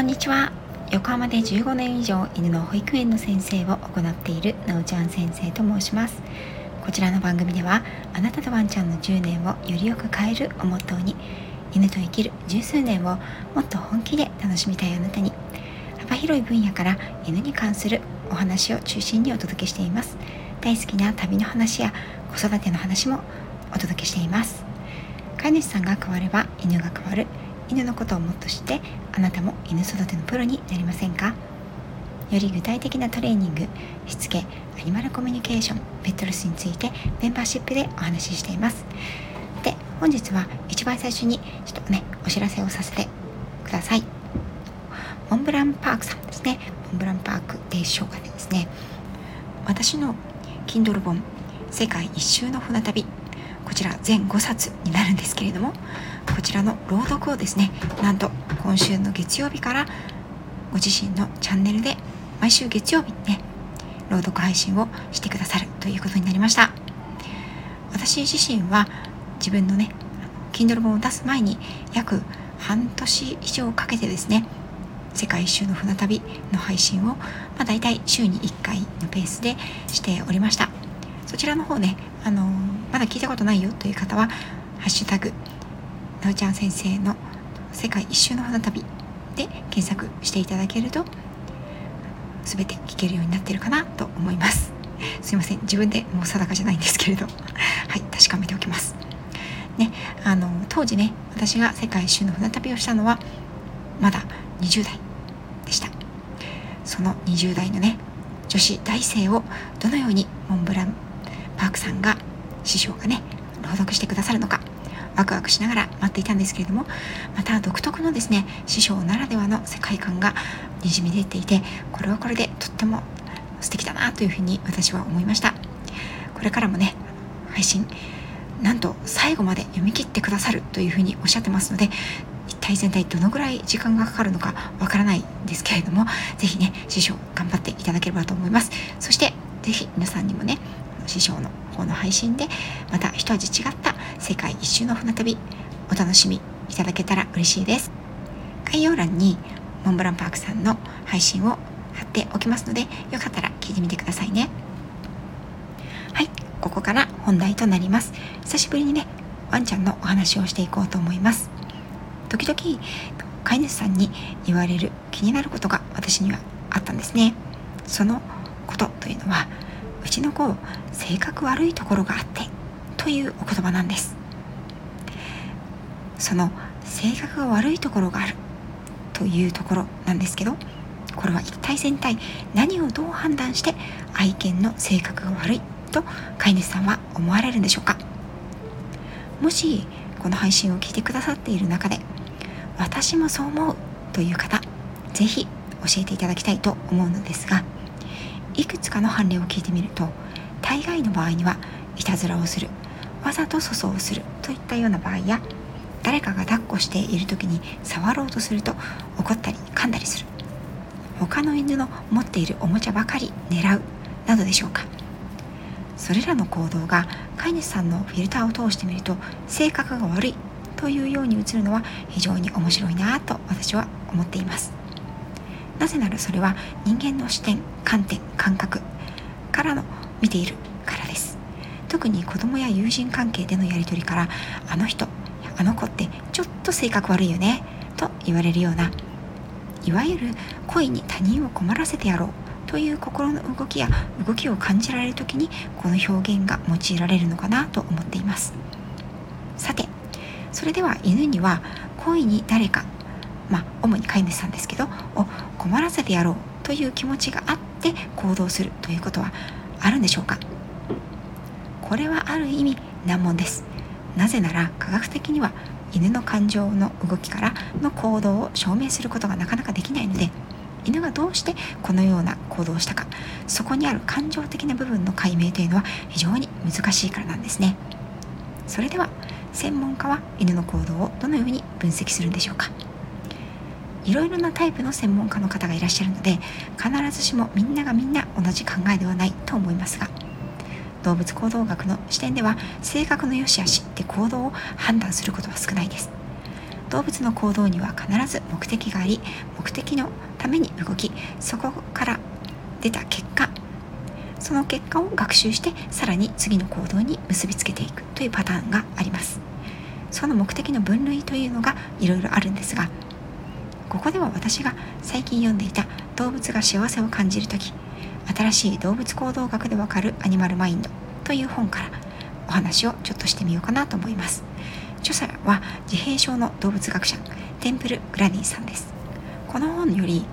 んにちは。横浜で15年以上犬の保育園の先生を行っているなおちゃん先生と申します。こちらの番組ではあなたとワンちゃんの10年をよりよく変えるをモットーに犬と生きる十数年をもっと本気で楽しみたいあなたに幅広い分野から犬に関するお話を中心にお届けしています。大好きな旅の話や子育ての話もお届けしています。飼い主さんが変われば犬が変わる。犬のことをもっと知ってあなたも犬育てのプロになりませんか？より具体的なトレーニングしつけアニマルコミュニケーションペットレスについてメンバーシップでお話ししています。で本日は一番最初にちょっとねお知らせをさせてください。モンブランパークさんですね。モンブランパークでしょうかですね。私の Kindle 本世界一周の船旅。こちら全5冊になるんですけれどもこちらの朗読をですねなんと今週の月曜日からご自身のチャンネルで毎週月曜日にね朗読配信をしてくださるということになりました。私自身は自分のね Kindle 本を出す前に約半年以上かけてですね世界一周の船旅の配信を、まあ、大体週に1回のペースでしておりました。そちらの方ね、あの、まだ聞いたことないよという方は「ハッシュタグなおちゃん先生の世界一周の船旅で検索していただけると全て聞けるようになってるかなと思います。すいません。自分でもう定かじゃないんですけれど。はい。確かめておきます。ね。あの当時ね私が世界一周の船旅をしたのはまだ20代でした。その20代のね女子大生をどのようにモンブランパークさんが師匠がね朗読してくださるのか。ワクワクしながら待っていたんですけれどもまた独特のですね師匠ならではの世界観がにじみ出ていてこれはこれでとっても素敵だなというふうに私は思いました。これからもね配信なんと最後まで読み切ってくださるというふうにおっしゃってますので一体全体どのぐらい時間がかかるのかわからないんですけれども是非ね師匠頑張っていただければと思います。そして是非皆さんにもね師匠の方の配信でまた一味違った世界一周の船旅お楽しみいただけたら嬉しいです。概要欄にモンブランパークさんの配信を貼っておきますのでよかったら聞いてみてくださいね。はいここから本題となります。久しぶりにねワンちゃんのお話をしていこうと思います。時々飼い主さんに言われる気になることが私にはあったんですね。そのことというのはうちの子性格悪いところがあってというお言葉なんです。その性格が悪いところがあるというところなんですけどこれは一体全体何をどう判断して愛犬の性格が悪いと飼い主さんは思われるんでしょうか。もしこの配信を聞いてくださっている中で私もそう思うという方是非教えていただきたいと思うのですがいくつかの判例を聞いてみると大概の場合にはいたずらをするわざと粗相するといったような場合や誰かが抱っこしている時に触ろうとすると怒ったり噛んだりする。他の犬の持っているおもちゃばかり狙う。などでしょうか。それらの行動が飼い主さんのフィルターを通してみると性格が悪い。というように映るのは非常に面白いなと私は思っています。なぜならそれは人間の視点観点感覚からの見ているからです。特に子供や友人関係でのやり取りからあの人あの子ってちょっと性格悪いよねと言われるようないわゆる恋に他人を困らせてやろうという心の動きや動きを感じられる時にこの表現が用いられるのかなと思っています。さてそれでは犬には恋に誰かまあ主に飼い主さんですけどを困らせてやろうという気持ちがあって行動するということはあるんでしょうか？これはある意味難問です。なぜなら科学的には犬の感情の動きからの行動を証明することがなかなかできないので犬がどうしてこのような行動をしたかそこにある感情的な部分の解明というのは非常に難しいからなんですね。それでは専門家は犬の行動をどのように分析するんでしょうか。いろいろなタイプの専門家の方がいらっしゃるので必ずしもみんながみんな同じ考えではないと思いますが動物行動学の視点では性格の良し悪しで行動を判断することは少ないです。動物の行動には必ず目的があり目的のために動きそこから出た結果その結果を学習してさらに次の行動に結びつけていくというパターンがあります。その目的の分類というのがいろいろあるんですがここでは私が最近読んでいた動物が幸せを感じる時新しい動物行動学でわかるアニマルマインドという本からお話をちょっとしてみようかなと思います。著者は自閉症の動物学者テンプル・グラニーさんです。この本より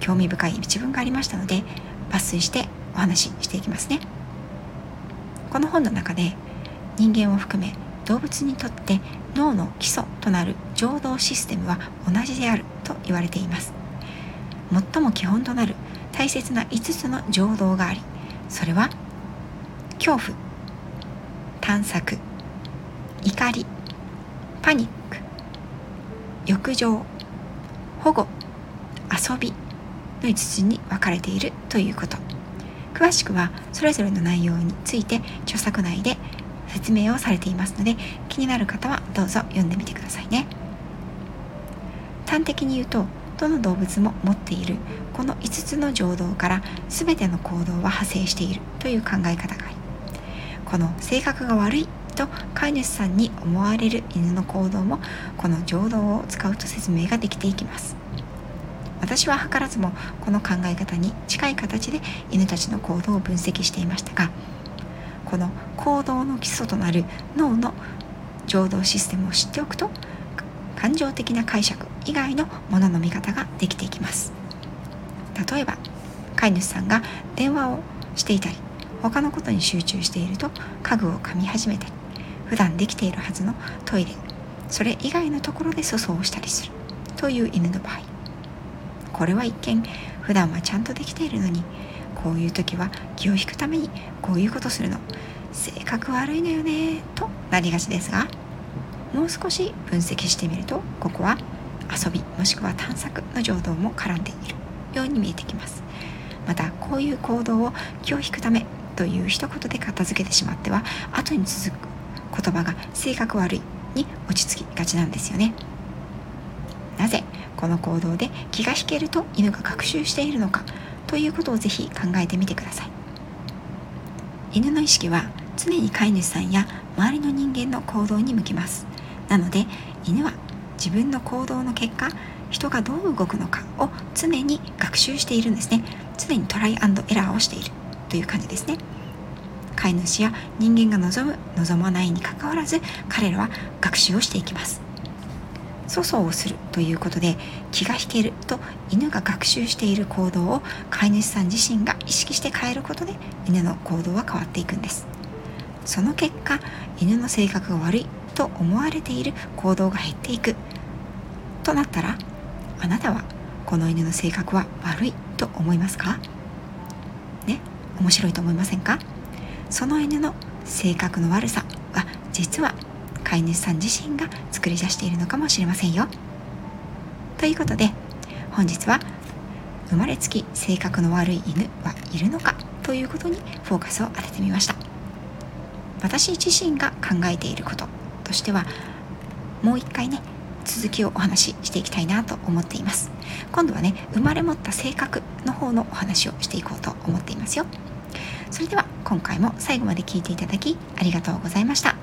興味深い一文がありましたので抜粋してお話ししていきますね。この本の中で人間を含め動物にとって脳の基礎となる情動システムは同じであると言われています。最も基本となる大切な5つの情動がありそれは恐怖探索怒りパニック浴場保護遊びの5つに分かれているということ。詳しくはそれぞれの内容について著作内で説明をされていますので気になる方はどうぞ読んでみてくださいね。端的に言うとどの動物も持っている。この5つの情動から全ての行動は派生している。という考え方があり。この性格が悪い。と飼い主さんに思われる犬の行動もこの情動を使うと説明ができていきます。私は図らずもこの考え方に近い形で犬たちの行動を分析していましたがこの行動の基礎となる脳の情動システムを知っておくと感情的な解釈以外のものの見方ができていきます。例えば飼い主さんが電話をしていたり他のことに集中していると家具を噛み始めたり普段できているはずのトイレそれ以外のところで粗相をしたりするという犬の場合。これは一見普段はちゃんとできているのにこういう時は気を引くためにこういうことするの。性格悪いのよねとなりがちですがもう少し分析してみるとここは遊びもしくは探索の情動も絡んでいる。ように見えてきます。またこういう行動を気を引くためという一言で片付けてしまっては後に続く言葉が性格悪いに落ち着きがちなんですよね。なぜこの行動で気が引けると犬が学習しているのかということをぜひ考えてみてください。犬の意識は常に飼い主さんや周りの人間の行動に向きます。なので犬は自分の行動の結果人がどう動くのかを常に学習しているんですね。常にトライアンドエラーをしているという感じですね。飼い主や人間が望む望まないにかかわらず彼らは学習をしていきます。粗相をするということで気が引けると犬が学習している行動を飼い主さん自身が意識して変えることで犬の行動は変わっていくんです。その結果犬の性格が悪いと思われている行動が減っていく。となったらあなたはこの犬の性格は悪いと思いますか？ね面白いと思いませんか？その犬の性格の悪さは実は飼い主さん自身が作り出しているのかもしれませんよ。ということで本日は生まれつき性格の悪い犬はいるのか？ということにフォーカスを当ててみました。私自身が考えていること。としてはもう一回ね続きをお話ししていきたいなと思っています今度はね生まれ持った性格の方のお話をしていこうと思っていますよそれでは今回も最後まで聞いていただきありがとうございました。